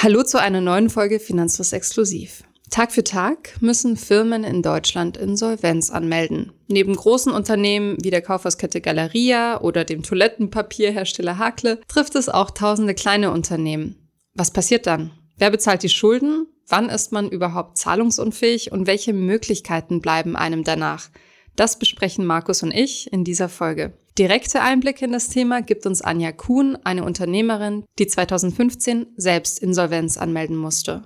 Hallo zu einer neuen Folge Finanzfluss Exklusiv. Tag für Tag müssen Firmen in Deutschland Insolvenz anmelden. Neben großen Unternehmen wie der Kaufhauskette Galeria oder dem Toilettenpapierhersteller Hakle trifft es auch tausende kleine Unternehmen. Was passiert dann? Wer bezahlt die Schulden? Wann ist man überhaupt zahlungsunfähig und welche Möglichkeiten bleiben einem danach? Das besprechen Markus und ich in dieser Folge. Direkte Einblicke in das Thema gibt uns Anja Kuhn, eine Unternehmerin, die 2015 selbst Insolvenz anmelden musste.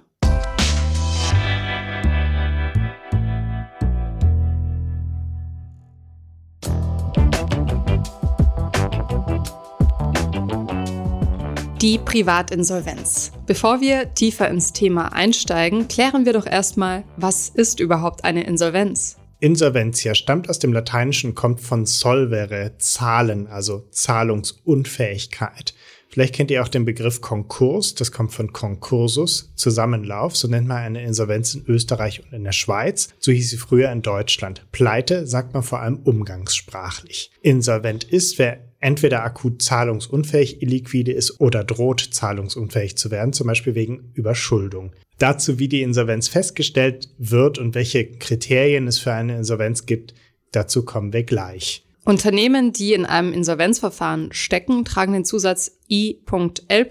Die Privatinsolvenz. Bevor wir tiefer ins Thema einsteigen, klären wir doch erstmal, was ist überhaupt eine Insolvenz? Insolventia stammt aus dem Lateinischen, kommt von solvere, zahlen, also Zahlungsunfähigkeit. Vielleicht kennt ihr auch den Begriff Konkurs, das kommt von Konkursus, Zusammenlauf, so nennt man eine Insolvenz in Österreich und in der Schweiz. So hieß sie früher in Deutschland. Pleite sagt man vor allem umgangssprachlich. Insolvent ist, wer entweder akut zahlungsunfähig, illiquide ist oder droht zahlungsunfähig zu werden, zum Beispiel wegen Überschuldung. Dazu, wie die Insolvenz festgestellt wird und welche Kriterien es für eine Insolvenz gibt, dazu kommen wir gleich. Unternehmen, die in einem Insolvenzverfahren stecken, tragen den Zusatz I.L.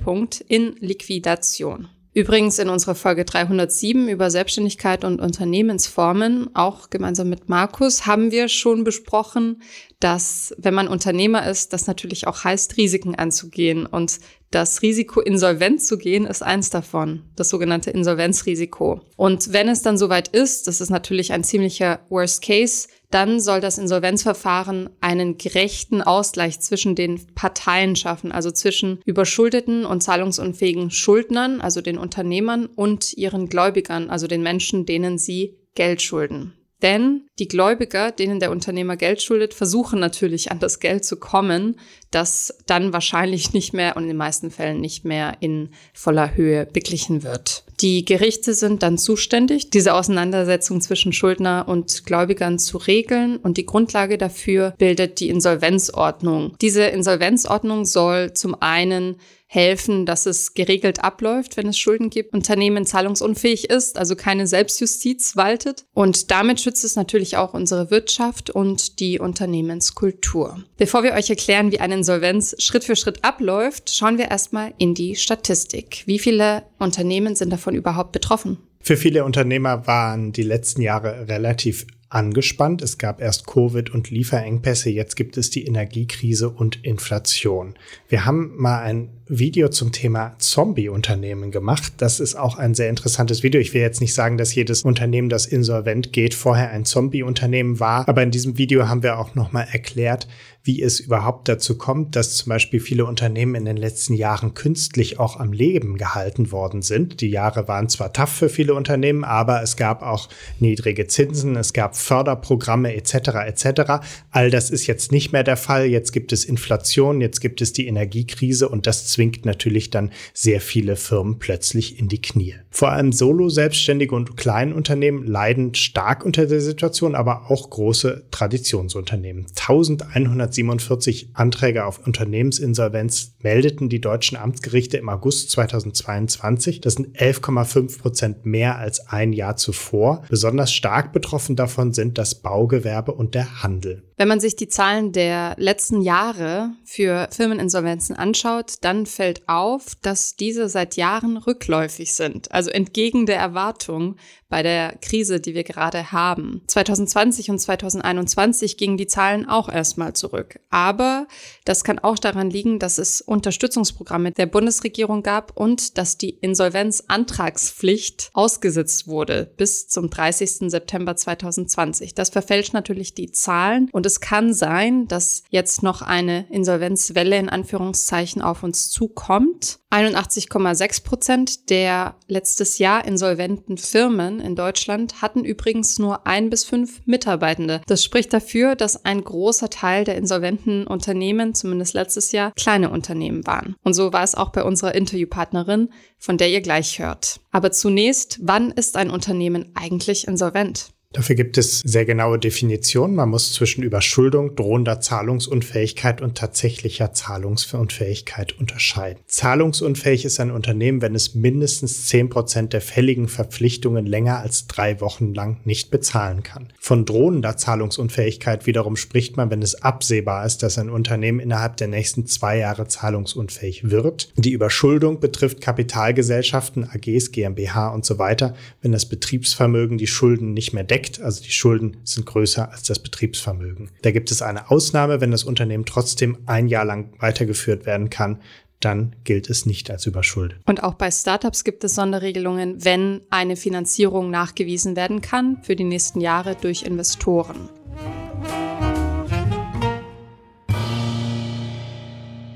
in Liquidation. Übrigens in unserer Folge 307 über Selbstständigkeit und Unternehmensformen, auch gemeinsam mit Markus, haben wir schon besprochen, dass wenn man Unternehmer ist, das natürlich auch heißt, Risiken anzugehen. Und das Risiko, insolvent zu gehen, ist eins davon, das sogenannte Insolvenzrisiko. Und wenn es dann soweit ist, das ist natürlich ein ziemlicher Worst Case, dann soll das Insolvenzverfahren einen gerechten Ausgleich zwischen den Parteien schaffen, also zwischen überschuldeten und zahlungsunfähigen Schuldnern, also den Unternehmern und ihren Gläubigern, also den Menschen, denen sie Geld schulden. Denn die Gläubiger, denen der Unternehmer Geld schuldet, versuchen natürlich an das Geld zu kommen, das dann wahrscheinlich nicht mehr und in den meisten Fällen nicht mehr in voller Höhe beglichen wird. Die Gerichte sind dann zuständig, diese Auseinandersetzung zwischen Schuldner und Gläubigern zu regeln und die Grundlage dafür bildet die Insolvenzordnung. Diese Insolvenzordnung soll zum einen helfen, dass es geregelt abläuft, wenn es Schulden gibt, Unternehmen zahlungsunfähig ist, also keine Selbstjustiz waltet. Und damit schützt es natürlich auch unsere Wirtschaft und die Unternehmenskultur. Bevor wir euch erklären, wie eine Insolvenz Schritt für Schritt abläuft, schauen wir erstmal in die Statistik. Wie viele Unternehmen sind davon überhaupt betroffen? Für viele Unternehmer waren die letzten Jahre relativ angespannt. Es gab erst Covid und Lieferengpässe, jetzt gibt es die Energiekrise und Inflation. Wir haben mal ein Video zum Thema Zombie-Unternehmen gemacht. Das ist auch ein sehr interessantes Video. Ich will jetzt nicht sagen, dass jedes Unternehmen, das insolvent geht, vorher ein Zombie-Unternehmen war, aber in diesem Video haben wir auch nochmal erklärt, wie es überhaupt dazu kommt, dass zum Beispiel viele Unternehmen in den letzten Jahren künstlich auch am Leben gehalten worden sind. Die Jahre waren zwar tough für viele Unternehmen, aber es gab auch niedrige Zinsen, es gab Förderprogramme etc. etc. All das ist jetzt nicht mehr der Fall. Jetzt gibt es Inflation, jetzt gibt es die Energiekrise und das zwingt natürlich dann sehr viele Firmen plötzlich in die Knie. Vor allem Solo-Selbstständige und Kleinunternehmen leiden stark unter der Situation, aber auch große Traditionsunternehmen. 1100 147 Anträge auf Unternehmensinsolvenz meldeten die deutschen Amtsgerichte im August 2022. Das sind 11,5 Prozent mehr als ein Jahr zuvor. Besonders stark betroffen davon sind das Baugewerbe und der Handel. Wenn man sich die Zahlen der letzten Jahre für Firmeninsolvenzen anschaut, dann fällt auf, dass diese seit Jahren rückläufig sind. Also entgegen der Erwartung bei der Krise, die wir gerade haben. 2020 und 2021 gingen die Zahlen auch erstmal zurück. Aber das kann auch daran liegen, dass es Unterstützungsprogramme der Bundesregierung gab und dass die Insolvenzantragspflicht ausgesetzt wurde bis zum 30. September 2020. Das verfälscht natürlich die Zahlen und es kann sein, dass jetzt noch eine Insolvenzwelle in Anführungszeichen auf uns zukommt. 81,6 Prozent der letztes Jahr insolventen Firmen in Deutschland hatten übrigens nur ein bis fünf Mitarbeitende. Das spricht dafür, dass ein großer Teil der insolventen Unternehmen, zumindest letztes Jahr, kleine Unternehmen waren. Und so war es auch bei unserer Interviewpartnerin, von der ihr gleich hört. Aber zunächst, wann ist ein Unternehmen eigentlich insolvent? Dafür gibt es sehr genaue Definitionen. Man muss zwischen Überschuldung, drohender Zahlungsunfähigkeit und tatsächlicher Zahlungsunfähigkeit unterscheiden. Zahlungsunfähig ist ein Unternehmen, wenn es mindestens zehn Prozent der fälligen Verpflichtungen länger als drei Wochen lang nicht bezahlen kann. Von drohender Zahlungsunfähigkeit wiederum spricht man, wenn es absehbar ist, dass ein Unternehmen innerhalb der nächsten zwei Jahre zahlungsunfähig wird. Die Überschuldung betrifft Kapitalgesellschaften, AGs, GmbH und so weiter, wenn das Betriebsvermögen die Schulden nicht mehr deckt deckt, also die Schulden sind größer als das Betriebsvermögen. Da gibt es eine Ausnahme, wenn das Unternehmen trotzdem ein Jahr lang weitergeführt werden kann, dann gilt es nicht als überschuldet. Und auch bei Startups gibt es Sonderregelungen, wenn eine Finanzierung nachgewiesen werden kann für die nächsten Jahre durch Investoren.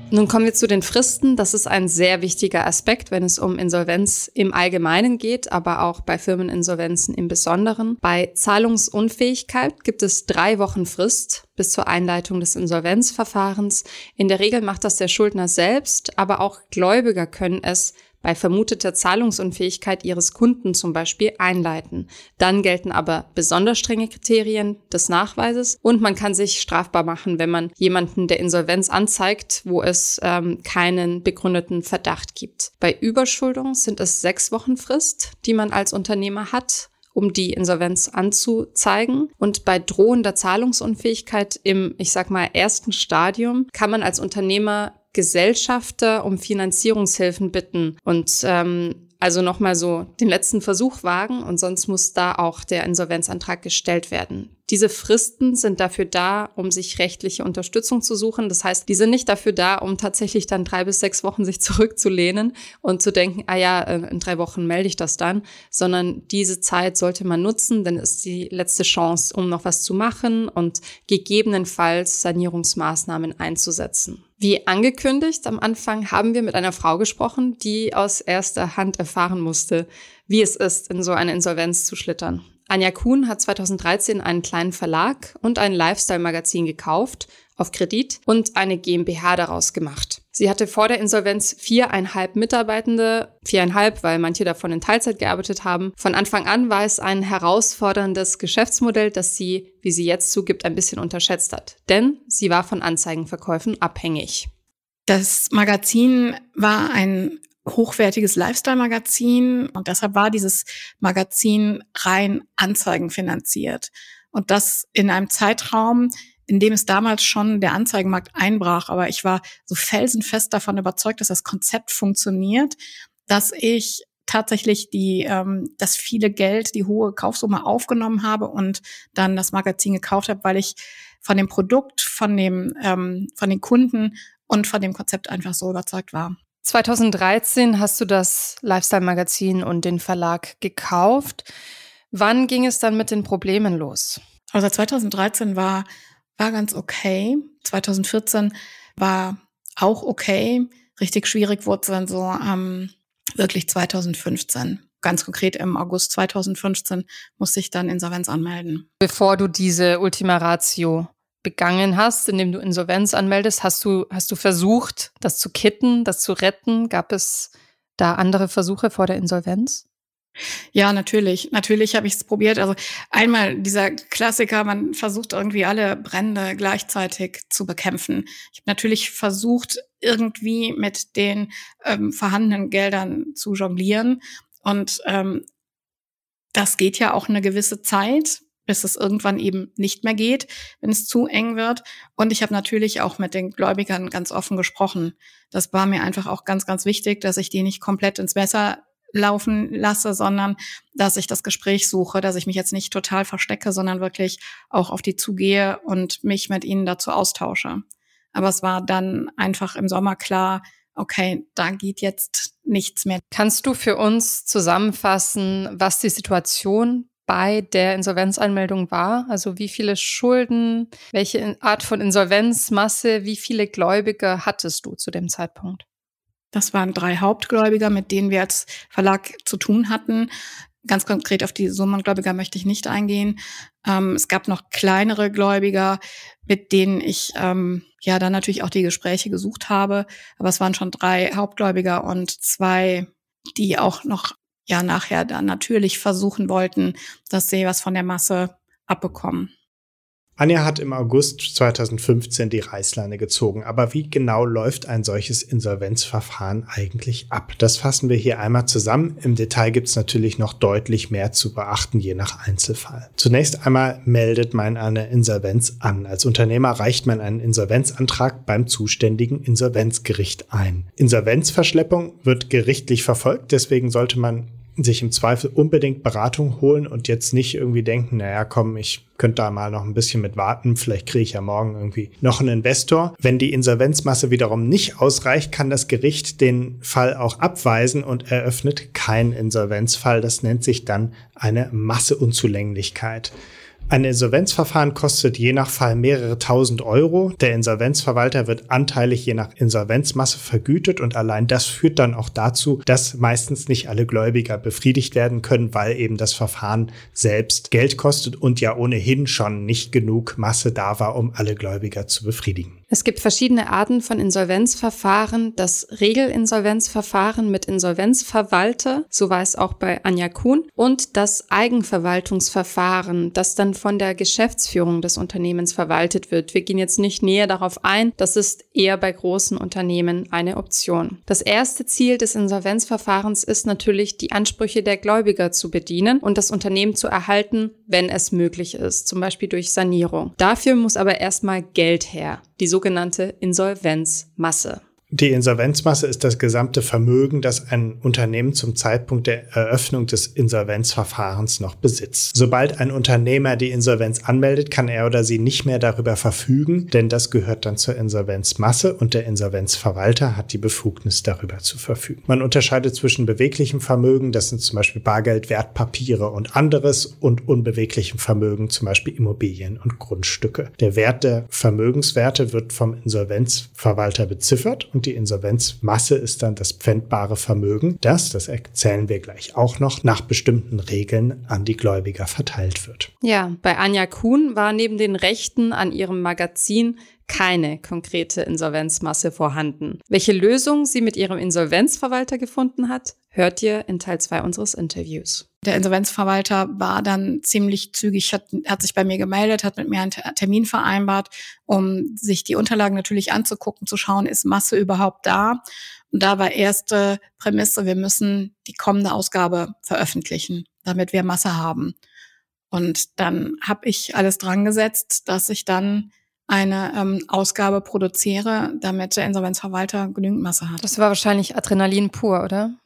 Nun kommen wir zu den Fristen. Das ist ein sehr wichtiger Aspekt, wenn es um Insolvenz im Allgemeinen geht, aber auch bei Firmeninsolvenzen im Besonderen. Bei Zahlungsunfähigkeit gibt es drei Wochen Frist bis zur Einleitung des Insolvenzverfahrens. In der Regel macht das der Schuldner selbst, aber auch Gläubiger können es bei vermuteter Zahlungsunfähigkeit ihres Kunden zum Beispiel einleiten. Dann gelten aber besonders strenge Kriterien des Nachweises und man kann sich strafbar machen, wenn man jemanden der Insolvenz anzeigt, wo es ähm, keinen begründeten Verdacht gibt. Bei Überschuldung sind es sechs Wochen Frist, die man als Unternehmer hat um die Insolvenz anzuzeigen. Und bei drohender Zahlungsunfähigkeit im, ich sag mal, ersten Stadium kann man als Unternehmer Gesellschafter um Finanzierungshilfen bitten und ähm, also nochmal so den letzten Versuch wagen und sonst muss da auch der Insolvenzantrag gestellt werden. Diese Fristen sind dafür da, um sich rechtliche Unterstützung zu suchen. Das heißt, die sind nicht dafür da, um tatsächlich dann drei bis sechs Wochen sich zurückzulehnen und zu denken, ah ja, äh, in drei Wochen melde ich das dann, sondern diese Zeit sollte man nutzen, denn es ist die letzte Chance, um noch was zu machen und gegebenenfalls Sanierungsmaßnahmen einzusetzen. Wie angekündigt, am Anfang haben wir mit einer Frau gesprochen, die aus erster Hand erfahren musste, wie es ist, in so eine Insolvenz zu schlittern. Anja Kuhn hat 2013 einen kleinen Verlag und ein Lifestyle-Magazin gekauft, auf Kredit, und eine GmbH daraus gemacht. Sie hatte vor der Insolvenz viereinhalb Mitarbeitende, viereinhalb, weil manche davon in Teilzeit gearbeitet haben. Von Anfang an war es ein herausforderndes Geschäftsmodell, das sie, wie sie jetzt zugibt, ein bisschen unterschätzt hat. Denn sie war von Anzeigenverkäufen abhängig. Das Magazin war ein hochwertiges Lifestyle-Magazin und deshalb war dieses Magazin rein Anzeigen finanziert. Und das in einem Zeitraum, in dem es damals schon der Anzeigenmarkt einbrach. Aber ich war so felsenfest davon überzeugt, dass das Konzept funktioniert, dass ich tatsächlich die ähm, das viele Geld, die hohe Kaufsumme aufgenommen habe und dann das Magazin gekauft habe, weil ich von dem Produkt, von dem ähm, von den Kunden und von dem Konzept einfach so überzeugt war. 2013 hast du das Lifestyle-Magazin und den Verlag gekauft. Wann ging es dann mit den Problemen los? Also 2013 war war ganz okay. 2014 war auch okay. Richtig schwierig wurde es dann so ähm, wirklich 2015. Ganz konkret im August 2015 musste ich dann Insolvenz anmelden. Bevor du diese Ultima Ratio begangen hast, indem du Insolvenz anmeldest, hast du, hast du versucht, das zu kitten, das zu retten? Gab es da andere Versuche vor der Insolvenz? Ja, natürlich. Natürlich habe ich es probiert. Also einmal dieser Klassiker, man versucht irgendwie alle Brände gleichzeitig zu bekämpfen. Ich habe natürlich versucht, irgendwie mit den ähm, vorhandenen Geldern zu jonglieren. Und ähm, das geht ja auch eine gewisse Zeit, bis es irgendwann eben nicht mehr geht, wenn es zu eng wird. Und ich habe natürlich auch mit den Gläubigern ganz offen gesprochen. Das war mir einfach auch ganz, ganz wichtig, dass ich die nicht komplett ins Messer laufen lasse, sondern dass ich das Gespräch suche, dass ich mich jetzt nicht total verstecke, sondern wirklich auch auf die zugehe und mich mit ihnen dazu austausche. Aber es war dann einfach im Sommer klar, okay, da geht jetzt nichts mehr. Kannst du für uns zusammenfassen, was die Situation bei der Insolvenzanmeldung war? Also wie viele Schulden, welche Art von Insolvenzmasse, wie viele Gläubige hattest du zu dem Zeitpunkt? Das waren drei Hauptgläubiger, mit denen wir als Verlag zu tun hatten. Ganz konkret auf die Summengläubiger möchte ich nicht eingehen. Ähm, es gab noch kleinere Gläubiger, mit denen ich ähm, ja dann natürlich auch die Gespräche gesucht habe. Aber es waren schon drei Hauptgläubiger und zwei, die auch noch ja nachher dann natürlich versuchen wollten, dass sie was von der Masse abbekommen. Anja hat im August 2015 die Reißleine gezogen. Aber wie genau läuft ein solches Insolvenzverfahren eigentlich ab? Das fassen wir hier einmal zusammen. Im Detail gibt es natürlich noch deutlich mehr zu beachten, je nach Einzelfall. Zunächst einmal meldet man eine Insolvenz an. Als Unternehmer reicht man einen Insolvenzantrag beim zuständigen Insolvenzgericht ein. Insolvenzverschleppung wird gerichtlich verfolgt, deswegen sollte man sich im Zweifel unbedingt Beratung holen und jetzt nicht irgendwie denken, naja, komm, ich könnte da mal noch ein bisschen mit warten, vielleicht kriege ich ja morgen irgendwie noch einen Investor. Wenn die Insolvenzmasse wiederum nicht ausreicht, kann das Gericht den Fall auch abweisen und eröffnet keinen Insolvenzfall. Das nennt sich dann eine Masseunzulänglichkeit. Ein Insolvenzverfahren kostet je nach Fall mehrere tausend Euro. Der Insolvenzverwalter wird anteilig je nach Insolvenzmasse vergütet und allein das führt dann auch dazu, dass meistens nicht alle Gläubiger befriedigt werden können, weil eben das Verfahren selbst Geld kostet und ja ohnehin schon nicht genug Masse da war, um alle Gläubiger zu befriedigen. Es gibt verschiedene Arten von Insolvenzverfahren. Das Regelinsolvenzverfahren mit Insolvenzverwalter, so war es auch bei Anja Kuhn, und das Eigenverwaltungsverfahren, das dann von der Geschäftsführung des Unternehmens verwaltet wird. Wir gehen jetzt nicht näher darauf ein. Das ist eher bei großen Unternehmen eine Option. Das erste Ziel des Insolvenzverfahrens ist natürlich, die Ansprüche der Gläubiger zu bedienen und das Unternehmen zu erhalten, wenn es möglich ist, zum Beispiel durch Sanierung. Dafür muss aber erstmal Geld her die sogenannte Insolvenzmasse. Die Insolvenzmasse ist das gesamte Vermögen, das ein Unternehmen zum Zeitpunkt der Eröffnung des Insolvenzverfahrens noch besitzt. Sobald ein Unternehmer die Insolvenz anmeldet, kann er oder sie nicht mehr darüber verfügen, denn das gehört dann zur Insolvenzmasse und der Insolvenzverwalter hat die Befugnis darüber zu verfügen. Man unterscheidet zwischen beweglichem Vermögen, das sind zum Beispiel Bargeld, Wertpapiere und anderes, und unbeweglichem Vermögen, zum Beispiel Immobilien und Grundstücke. Der Wert der Vermögenswerte wird vom Insolvenzverwalter beziffert und die Insolvenzmasse ist dann das pfändbare Vermögen, das, das erzählen wir gleich auch noch, nach bestimmten Regeln an die Gläubiger verteilt wird. Ja, bei Anja Kuhn war neben den Rechten an ihrem Magazin keine konkrete Insolvenzmasse vorhanden. Welche Lösung sie mit ihrem Insolvenzverwalter gefunden hat, hört ihr in Teil 2 unseres Interviews. Der Insolvenzverwalter war dann ziemlich zügig, hat, hat sich bei mir gemeldet, hat mit mir einen Termin vereinbart, um sich die Unterlagen natürlich anzugucken, zu schauen, ist Masse überhaupt da? Und da war erste Prämisse, wir müssen die kommende Ausgabe veröffentlichen, damit wir Masse haben. Und dann habe ich alles dran gesetzt, dass ich dann eine ähm, Ausgabe produziere, damit der Insolvenzverwalter genügend Masse hat. Das war wahrscheinlich Adrenalin pur, oder?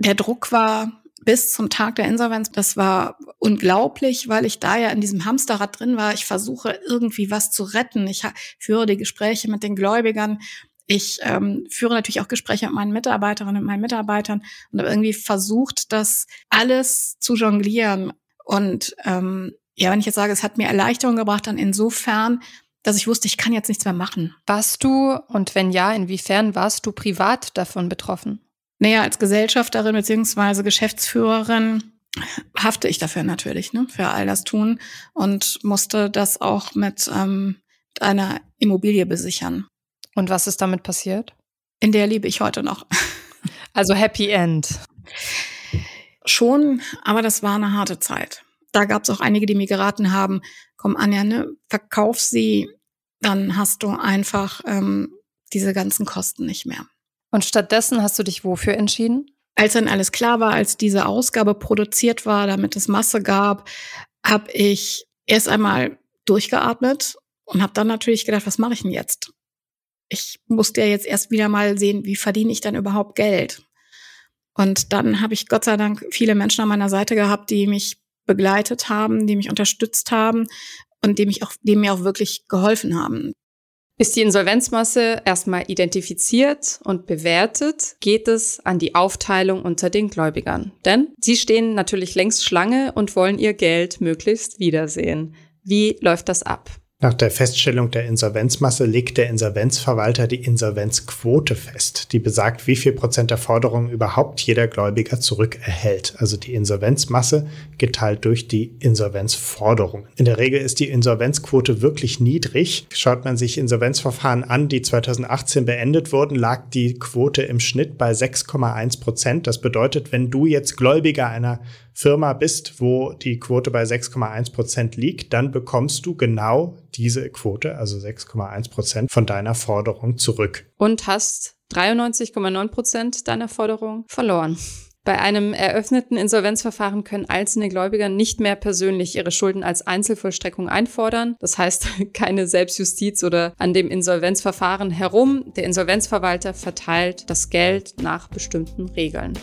Der Druck war bis zum Tag der Insolvenz, das war unglaublich, weil ich da ja in diesem Hamsterrad drin war. Ich versuche irgendwie was zu retten. Ich führe die Gespräche mit den Gläubigern. Ich ähm, führe natürlich auch Gespräche mit meinen Mitarbeiterinnen und meinen Mitarbeitern und habe irgendwie versucht, das alles zu jonglieren. Und ähm, ja, wenn ich jetzt sage, es hat mir Erleichterung gebracht, dann insofern, dass ich wusste, ich kann jetzt nichts mehr machen. Warst du, und wenn ja, inwiefern warst du privat davon betroffen? Naja, als Gesellschafterin beziehungsweise Geschäftsführerin hafte ich dafür natürlich, ne, für all das tun und musste das auch mit ähm, einer Immobilie besichern. Und was ist damit passiert? In der lebe ich heute noch. Also Happy End. Schon, aber das war eine harte Zeit. Da gab es auch einige, die mir geraten haben, komm Anja, ne, verkauf sie, dann hast du einfach ähm, diese ganzen Kosten nicht mehr. Und stattdessen hast du dich wofür entschieden? Als dann alles klar war, als diese Ausgabe produziert war, damit es Masse gab, habe ich erst einmal durchgeatmet und habe dann natürlich gedacht, was mache ich denn jetzt? Ich musste ja jetzt erst wieder mal sehen, wie verdiene ich dann überhaupt Geld? Und dann habe ich Gott sei Dank viele Menschen an meiner Seite gehabt, die mich begleitet haben, die mich unterstützt haben und die, mich auch, die mir auch wirklich geholfen haben. Ist die Insolvenzmasse erstmal identifiziert und bewertet, geht es an die Aufteilung unter den Gläubigern. Denn sie stehen natürlich längst Schlange und wollen ihr Geld möglichst wiedersehen. Wie läuft das ab? Nach der Feststellung der Insolvenzmasse legt der Insolvenzverwalter die Insolvenzquote fest, die besagt, wie viel Prozent der Forderungen überhaupt jeder Gläubiger zurückerhält. Also die Insolvenzmasse geteilt durch die Insolvenzforderungen. In der Regel ist die Insolvenzquote wirklich niedrig. Schaut man sich Insolvenzverfahren an, die 2018 beendet wurden, lag die Quote im Schnitt bei 6,1 Prozent. Das bedeutet, wenn du jetzt Gläubiger einer Firma bist, wo die Quote bei 6,1 Prozent liegt, dann bekommst du genau diese Quote, also 6,1 Prozent von deiner Forderung zurück. Und hast 93,9 Prozent deiner Forderung verloren. Bei einem eröffneten Insolvenzverfahren können einzelne Gläubiger nicht mehr persönlich ihre Schulden als Einzelvollstreckung einfordern. Das heißt, keine Selbstjustiz oder an dem Insolvenzverfahren herum. Der Insolvenzverwalter verteilt das Geld nach bestimmten Regeln.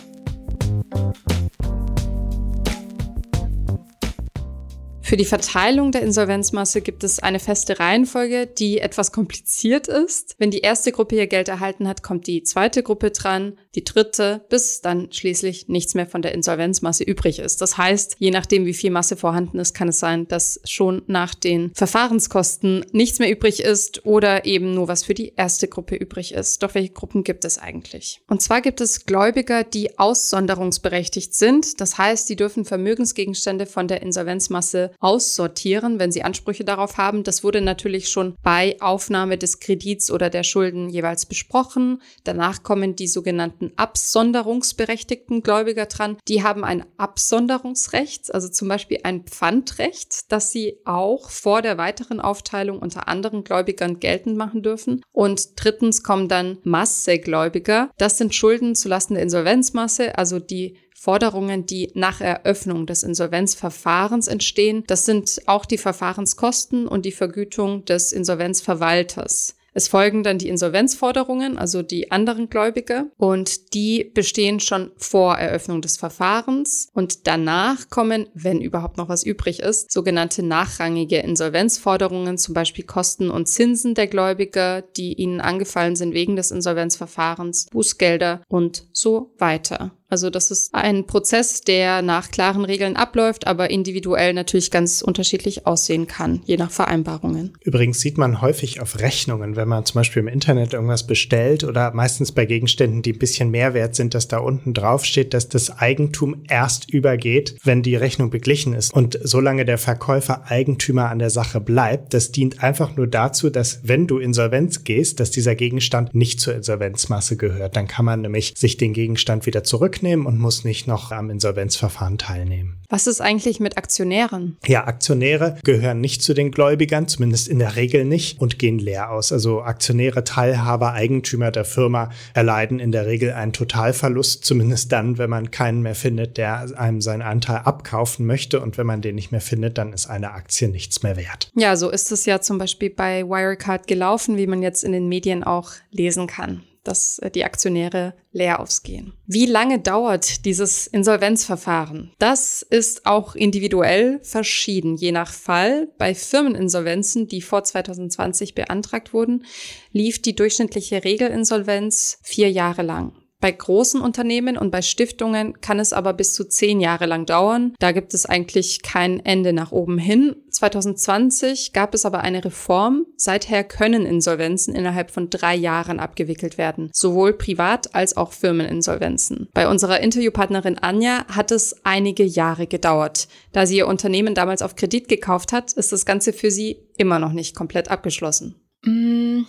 Für die Verteilung der Insolvenzmasse gibt es eine feste Reihenfolge, die etwas kompliziert ist. Wenn die erste Gruppe ihr Geld erhalten hat, kommt die zweite Gruppe dran, die dritte, bis dann schließlich nichts mehr von der Insolvenzmasse übrig ist. Das heißt, je nachdem, wie viel Masse vorhanden ist, kann es sein, dass schon nach den Verfahrenskosten nichts mehr übrig ist oder eben nur was für die erste Gruppe übrig ist. Doch welche Gruppen gibt es eigentlich? Und zwar gibt es Gläubiger, die aussonderungsberechtigt sind. Das heißt, die dürfen Vermögensgegenstände von der Insolvenzmasse aussortieren, wenn sie Ansprüche darauf haben. Das wurde natürlich schon bei Aufnahme des Kredits oder der Schulden jeweils besprochen. Danach kommen die sogenannten absonderungsberechtigten Gläubiger dran. Die haben ein Absonderungsrecht, also zum Beispiel ein Pfandrecht, das sie auch vor der weiteren Aufteilung unter anderen Gläubigern geltend machen dürfen. Und drittens kommen dann Massegläubiger. Das sind Schulden zulasten der Insolvenzmasse, also die Forderungen, die nach Eröffnung des Insolvenzverfahrens entstehen. Das sind auch die Verfahrenskosten und die Vergütung des Insolvenzverwalters. Es folgen dann die Insolvenzforderungen, also die anderen Gläubiger, und die bestehen schon vor Eröffnung des Verfahrens. Und danach kommen, wenn überhaupt noch was übrig ist, sogenannte nachrangige Insolvenzforderungen, zum Beispiel Kosten und Zinsen der Gläubiger, die ihnen angefallen sind wegen des Insolvenzverfahrens, Bußgelder und so weiter. Also das ist ein Prozess, der nach klaren Regeln abläuft, aber individuell natürlich ganz unterschiedlich aussehen kann, je nach Vereinbarungen. Übrigens sieht man häufig auf Rechnungen, wenn man zum Beispiel im Internet irgendwas bestellt oder meistens bei Gegenständen, die ein bisschen mehr wert sind, dass da unten drauf steht, dass das Eigentum erst übergeht, wenn die Rechnung beglichen ist. Und solange der Verkäufer Eigentümer an der Sache bleibt, das dient einfach nur dazu, dass wenn du Insolvenz gehst, dass dieser Gegenstand nicht zur Insolvenzmasse gehört. Dann kann man nämlich sich den Gegenstand wieder zurück zurücknehmen und muss nicht noch am Insolvenzverfahren teilnehmen. Was ist eigentlich mit Aktionären? Ja, Aktionäre gehören nicht zu den Gläubigern, zumindest in der Regel nicht, und gehen leer aus. Also Aktionäre, Teilhaber, Eigentümer der Firma erleiden in der Regel einen Totalverlust, zumindest dann, wenn man keinen mehr findet, der einem seinen Anteil abkaufen möchte. Und wenn man den nicht mehr findet, dann ist eine Aktie nichts mehr wert. Ja, so ist es ja zum Beispiel bei Wirecard gelaufen, wie man jetzt in den Medien auch lesen kann dass äh, die Aktionäre leer ausgehen. Wie lange dauert dieses Insolvenzverfahren? Das ist auch individuell verschieden, je nach Fall. Bei Firmeninsolvenzen, die vor 2020 beantragt wurden, lief die durchschnittliche Regelinsolvenz vier Jahre lang. Bei großen Unternehmen und bei Stiftungen kann es aber bis zu zehn Jahre lang dauern. Da gibt es eigentlich kein Ende nach oben hin. 2020 gab es aber eine Reform. Seither können Insolvenzen innerhalb von drei Jahren abgewickelt werden. Sowohl Privat- als auch Firmeninsolvenzen. Bei unserer Interviewpartnerin Anja hat es einige Jahre gedauert. Da sie ihr Unternehmen damals auf Kredit gekauft hat, ist das Ganze für sie immer noch nicht komplett abgeschlossen. Mm,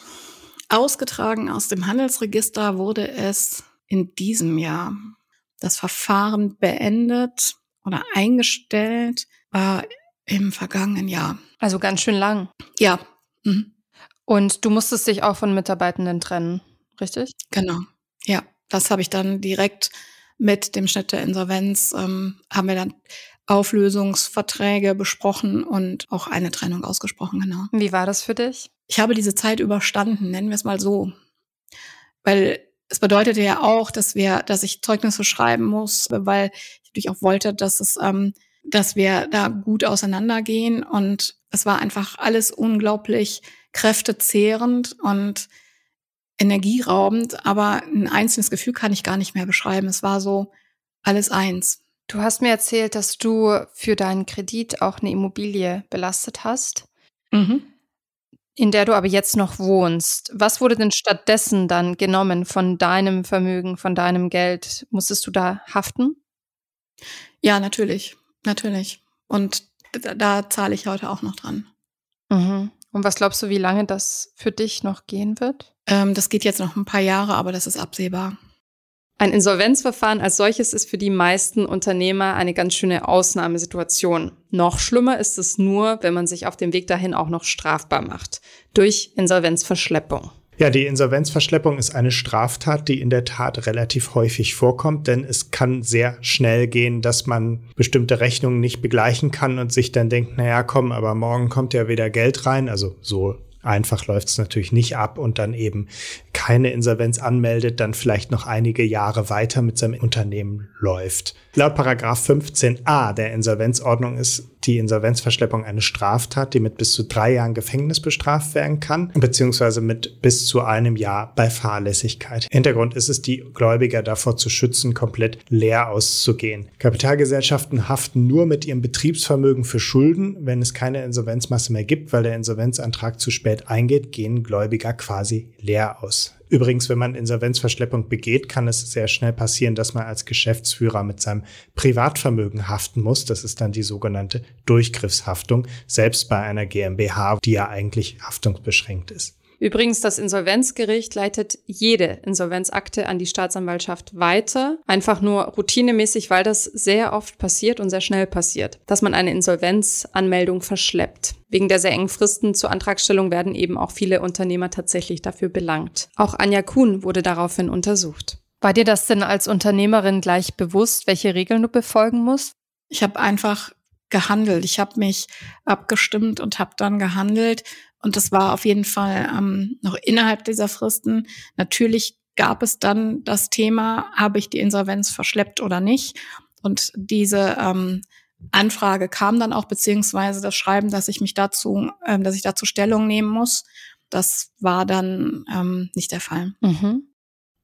ausgetragen aus dem Handelsregister wurde es in diesem Jahr. Das Verfahren beendet oder eingestellt war im vergangenen Jahr. Also ganz schön lang. Ja. Mhm. Und du musstest dich auch von Mitarbeitenden trennen, richtig? Genau. Ja, das habe ich dann direkt mit dem Schnitt der Insolvenz, ähm, haben wir dann Auflösungsverträge besprochen und auch eine Trennung ausgesprochen, genau. Wie war das für dich? Ich habe diese Zeit überstanden, nennen wir es mal so. Weil es bedeutete ja auch, dass wir, dass ich Zeugnisse schreiben muss, weil ich natürlich auch wollte, dass es, ähm, dass wir da gut auseinandergehen. Und es war einfach alles unglaublich kräftezehrend und energieraubend, aber ein einzelnes Gefühl kann ich gar nicht mehr beschreiben. Es war so alles eins. Du hast mir erzählt, dass du für deinen Kredit auch eine Immobilie belastet hast. Mhm. In der du aber jetzt noch wohnst. Was wurde denn stattdessen dann genommen von deinem Vermögen, von deinem Geld? Musstest du da haften? Ja, natürlich, natürlich. Und da, da zahle ich heute auch noch dran. Mhm. Und was glaubst du, wie lange das für dich noch gehen wird? Ähm, das geht jetzt noch ein paar Jahre, aber das ist absehbar. Ein Insolvenzverfahren als solches ist für die meisten Unternehmer eine ganz schöne Ausnahmesituation. Noch schlimmer ist es nur, wenn man sich auf dem Weg dahin auch noch strafbar macht. Durch Insolvenzverschleppung. Ja, die Insolvenzverschleppung ist eine Straftat, die in der Tat relativ häufig vorkommt, denn es kann sehr schnell gehen, dass man bestimmte Rechnungen nicht begleichen kann und sich dann denkt, naja, komm, aber morgen kommt ja wieder Geld rein. Also so einfach läuft es natürlich nicht ab und dann eben keine Insolvenz anmeldet, dann vielleicht noch einige Jahre weiter mit seinem Unternehmen läuft. Laut Paragraph 15a der Insolvenzordnung ist die Insolvenzverschleppung eine Straftat, die mit bis zu drei Jahren Gefängnis bestraft werden kann, beziehungsweise mit bis zu einem Jahr bei Fahrlässigkeit. Hintergrund ist es, die Gläubiger davor zu schützen, komplett leer auszugehen. Kapitalgesellschaften haften nur mit ihrem Betriebsvermögen für Schulden. Wenn es keine Insolvenzmasse mehr gibt, weil der Insolvenzantrag zu spät eingeht, gehen Gläubiger quasi leer aus. Übrigens, wenn man Insolvenzverschleppung begeht, kann es sehr schnell passieren, dass man als Geschäftsführer mit seinem Privatvermögen haften muss. Das ist dann die sogenannte Durchgriffshaftung, selbst bei einer GmbH, die ja eigentlich haftungsbeschränkt ist. Übrigens, das Insolvenzgericht leitet jede Insolvenzakte an die Staatsanwaltschaft weiter. Einfach nur routinemäßig, weil das sehr oft passiert und sehr schnell passiert, dass man eine Insolvenzanmeldung verschleppt. Wegen der sehr engen Fristen zur Antragstellung werden eben auch viele Unternehmer tatsächlich dafür belangt. Auch Anja Kuhn wurde daraufhin untersucht. War dir das denn als Unternehmerin gleich bewusst, welche Regeln du befolgen musst? Ich habe einfach gehandelt. Ich habe mich abgestimmt und habe dann gehandelt. Und das war auf jeden Fall ähm, noch innerhalb dieser Fristen. Natürlich gab es dann das Thema, habe ich die Insolvenz verschleppt oder nicht? Und diese ähm, Anfrage kam dann auch, beziehungsweise das Schreiben, dass ich mich dazu, ähm, dass ich dazu Stellung nehmen muss. Das war dann ähm, nicht der Fall. Mhm.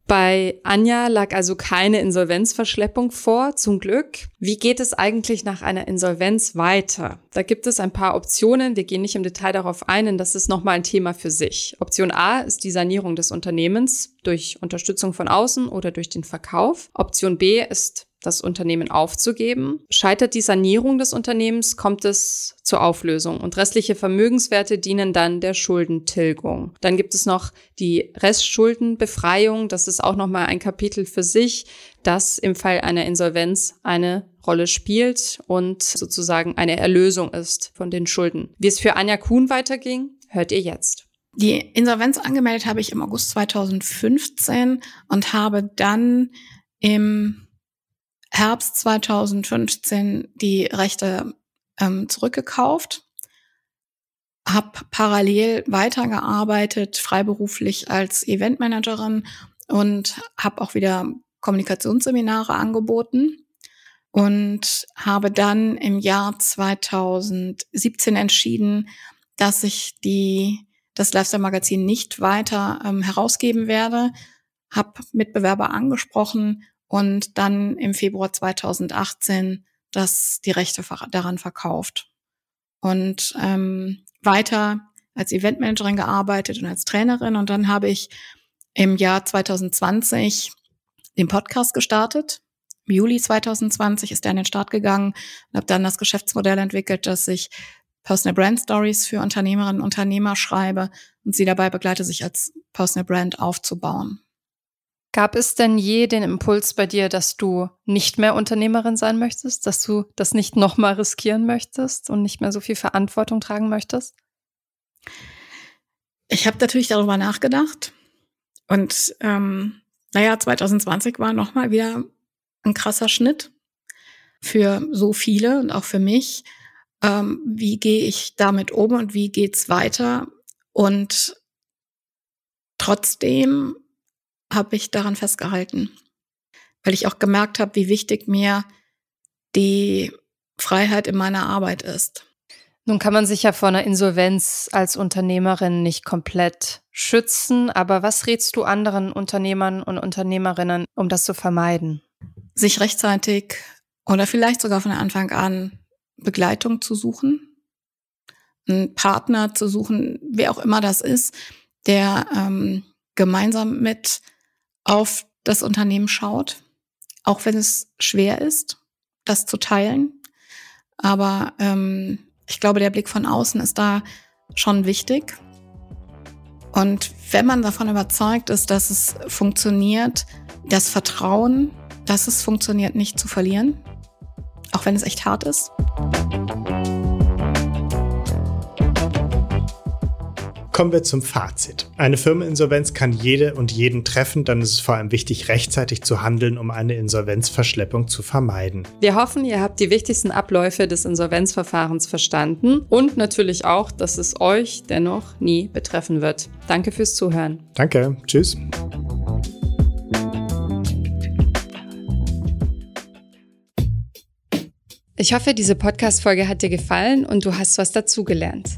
Bei Anja lag also keine Insolvenzverschleppung vor, zum Glück. Wie geht es eigentlich nach einer Insolvenz weiter? Da gibt es ein paar Optionen. Wir gehen nicht im Detail darauf ein, denn das ist nochmal ein Thema für sich. Option A ist die Sanierung des Unternehmens durch Unterstützung von außen oder durch den Verkauf. Option B ist das Unternehmen aufzugeben. Scheitert die Sanierung des Unternehmens, kommt es zur Auflösung und restliche Vermögenswerte dienen dann der Schuldentilgung. Dann gibt es noch die Restschuldenbefreiung. Das ist auch nochmal ein Kapitel für sich, das im Fall einer Insolvenz eine Rolle spielt und sozusagen eine Erlösung ist von den Schulden. Wie es für Anja Kuhn weiterging, hört ihr jetzt. Die Insolvenz angemeldet habe ich im August 2015 und habe dann im Herbst 2015 die Rechte ähm, zurückgekauft, habe parallel weitergearbeitet, freiberuflich als Eventmanagerin und habe auch wieder Kommunikationsseminare angeboten und habe dann im Jahr 2017 entschieden, dass ich die das Lifestyle Magazin nicht weiter ähm, herausgeben werde, habe Mitbewerber angesprochen und dann im Februar 2018 das die Rechte daran verkauft. Und ähm, weiter als Eventmanagerin gearbeitet und als Trainerin. Und dann habe ich im Jahr 2020 den Podcast gestartet. Im Juli 2020 ist er in den Start gegangen und habe dann das Geschäftsmodell entwickelt, dass ich Personal Brand Stories für Unternehmerinnen und Unternehmer schreibe und sie dabei begleite, sich als Personal Brand aufzubauen. Gab es denn je den Impuls bei dir, dass du nicht mehr Unternehmerin sein möchtest, dass du das nicht nochmal riskieren möchtest und nicht mehr so viel Verantwortung tragen möchtest? Ich habe natürlich darüber nachgedacht und ähm, naja, 2020 war nochmal wieder ein krasser Schnitt für so viele und auch für mich. Ähm, wie gehe ich damit um und wie geht's weiter? Und trotzdem habe ich daran festgehalten, weil ich auch gemerkt habe, wie wichtig mir die Freiheit in meiner Arbeit ist. Nun kann man sich ja vor einer Insolvenz als Unternehmerin nicht komplett schützen, aber was rätst du anderen Unternehmern und Unternehmerinnen, um das zu vermeiden? Sich rechtzeitig oder vielleicht sogar von Anfang an Begleitung zu suchen. einen Partner zu suchen, wer auch immer das ist, der ähm, gemeinsam mit auf das Unternehmen schaut, auch wenn es schwer ist, das zu teilen. Aber ähm, ich glaube, der Blick von außen ist da schon wichtig. Und wenn man davon überzeugt ist, dass es funktioniert, das Vertrauen, dass es funktioniert, nicht zu verlieren, auch wenn es echt hart ist. Kommen wir zum Fazit. Eine Firmeninsolvenz kann jede und jeden treffen, dann ist es vor allem wichtig, rechtzeitig zu handeln, um eine Insolvenzverschleppung zu vermeiden. Wir hoffen, ihr habt die wichtigsten Abläufe des Insolvenzverfahrens verstanden und natürlich auch, dass es euch dennoch nie betreffen wird. Danke fürs Zuhören. Danke, tschüss. Ich hoffe, diese Podcast-Folge hat dir gefallen und du hast was dazugelernt.